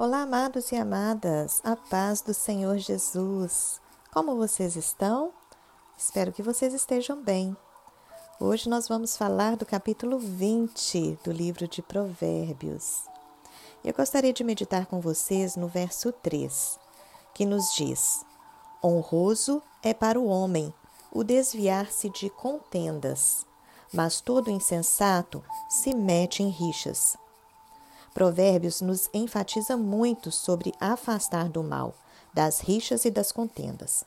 Olá, amados e amadas, a paz do Senhor Jesus. Como vocês estão? Espero que vocês estejam bem. Hoje nós vamos falar do capítulo 20 do livro de Provérbios. Eu gostaria de meditar com vocês no verso 3, que nos diz: Honroso é para o homem o desviar-se de contendas, mas todo insensato se mete em rixas. Provérbios nos enfatiza muito sobre afastar do mal, das rixas e das contendas.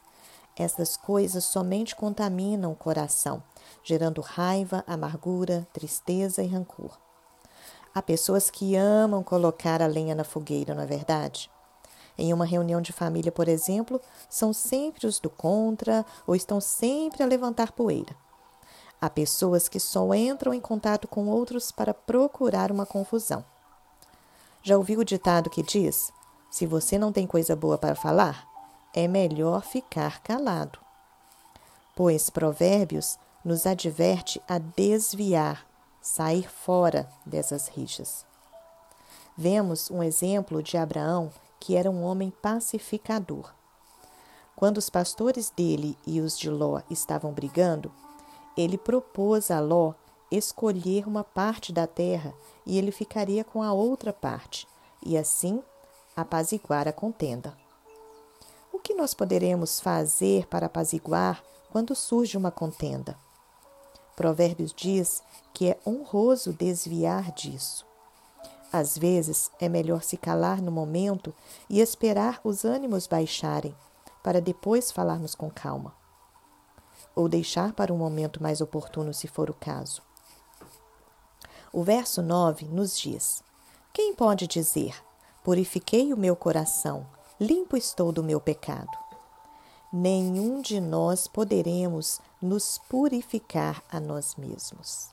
Essas coisas somente contaminam o coração, gerando raiva, amargura, tristeza e rancor. Há pessoas que amam colocar a lenha na fogueira, não é verdade? Em uma reunião de família, por exemplo, são sempre os do contra ou estão sempre a levantar poeira. Há pessoas que só entram em contato com outros para procurar uma confusão. Já ouviu o ditado que diz: se você não tem coisa boa para falar, é melhor ficar calado. Pois Provérbios nos adverte a desviar, sair fora dessas rixas. Vemos um exemplo de Abraão, que era um homem pacificador. Quando os pastores dele e os de Ló estavam brigando, ele propôs a Ló escolher uma parte da terra e ele ficaria com a outra parte, e assim apaziguar a contenda. O que nós poderemos fazer para apaziguar quando surge uma contenda? Provérbios diz que é honroso desviar disso. Às vezes é melhor se calar no momento e esperar os ânimos baixarem, para depois falarmos com calma. Ou deixar para um momento mais oportuno, se for o caso. O verso 9 nos diz: Quem pode dizer: Purifiquei o meu coração, limpo estou do meu pecado? Nenhum de nós poderemos nos purificar a nós mesmos.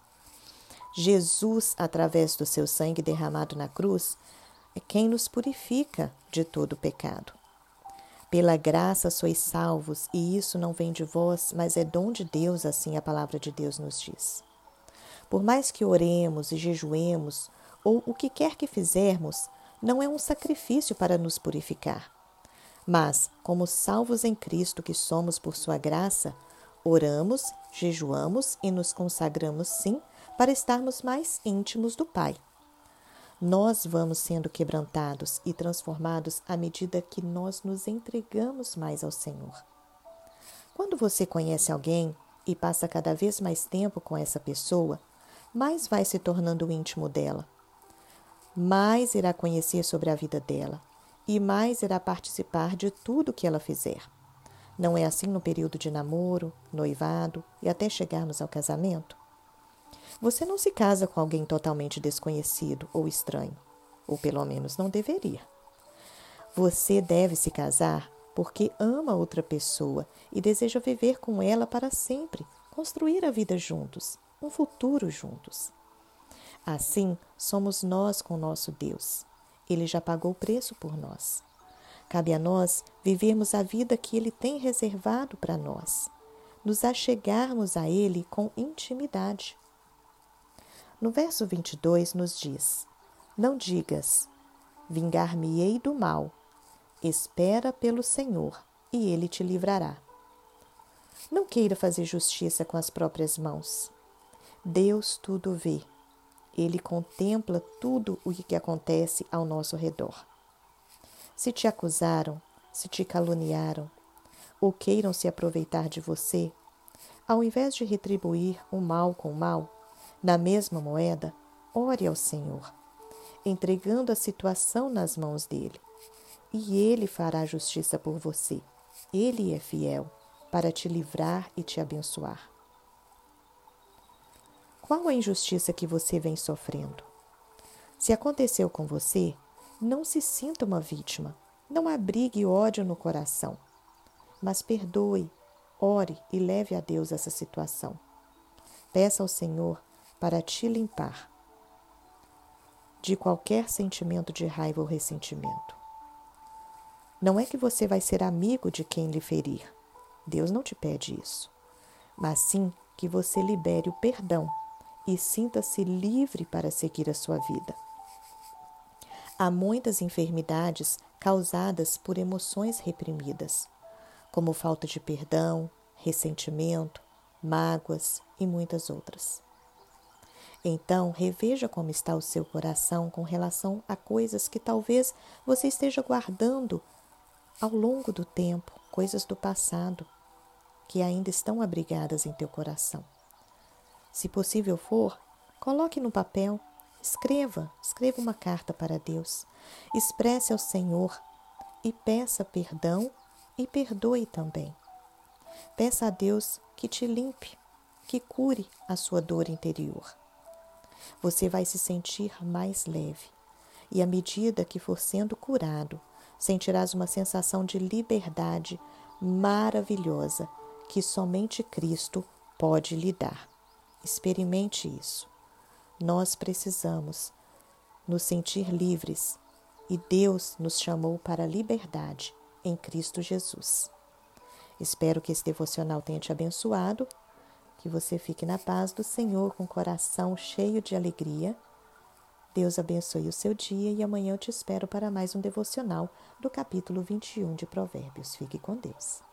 Jesus, através do seu sangue derramado na cruz, é quem nos purifica de todo pecado. Pela graça sois salvos, e isso não vem de vós, mas é dom de Deus, assim a palavra de Deus nos diz. Por mais que oremos e jejuemos, ou o que quer que fizermos, não é um sacrifício para nos purificar. Mas, como salvos em Cristo que somos por Sua graça, oramos, jejuamos e nos consagramos sim para estarmos mais íntimos do Pai. Nós vamos sendo quebrantados e transformados à medida que nós nos entregamos mais ao Senhor. Quando você conhece alguém e passa cada vez mais tempo com essa pessoa, mais vai se tornando íntimo dela. Mais irá conhecer sobre a vida dela e mais irá participar de tudo que ela fizer. Não é assim no período de namoro, noivado e até chegarmos ao casamento? Você não se casa com alguém totalmente desconhecido ou estranho, ou pelo menos não deveria. Você deve se casar porque ama outra pessoa e deseja viver com ela para sempre, construir a vida juntos um futuro juntos. Assim somos nós com nosso Deus. Ele já pagou o preço por nós. Cabe a nós vivermos a vida que Ele tem reservado para nós, nos achegarmos a Ele com intimidade. No verso 22 nos diz: Não digas, vingar-me-ei do mal, espera pelo Senhor e Ele te livrará. Não queira fazer justiça com as próprias mãos. Deus tudo vê. Ele contempla tudo o que acontece ao nosso redor. Se te acusaram, se te caluniaram, ou queiram se aproveitar de você, ao invés de retribuir o mal com o mal, na mesma moeda, ore ao Senhor, entregando a situação nas mãos dele. E ele fará justiça por você. Ele é fiel para te livrar e te abençoar. Qual a injustiça que você vem sofrendo? Se aconteceu com você, não se sinta uma vítima. Não abrigue ódio no coração. Mas perdoe, ore e leve a Deus essa situação. Peça ao Senhor para te limpar de qualquer sentimento de raiva ou ressentimento. Não é que você vai ser amigo de quem lhe ferir. Deus não te pede isso. Mas sim que você libere o perdão e sinta-se livre para seguir a sua vida. Há muitas enfermidades causadas por emoções reprimidas, como falta de perdão, ressentimento, mágoas e muitas outras. Então, reveja como está o seu coração com relação a coisas que talvez você esteja guardando ao longo do tempo, coisas do passado, que ainda estão abrigadas em teu coração. Se possível for, coloque no papel Escreva, escreva uma carta para Deus. Expresse ao Senhor e peça perdão e perdoe também. Peça a Deus que te limpe, que cure a sua dor interior. Você vai se sentir mais leve e, à medida que for sendo curado, sentirás uma sensação de liberdade maravilhosa que somente Cristo pode lhe dar. Experimente isso. Nós precisamos nos sentir livres e Deus nos chamou para a liberdade em Cristo Jesus. Espero que esse devocional tenha te abençoado, que você fique na paz do Senhor com o coração cheio de alegria. Deus abençoe o seu dia e amanhã eu te espero para mais um devocional do capítulo 21 de Provérbios. Fique com Deus.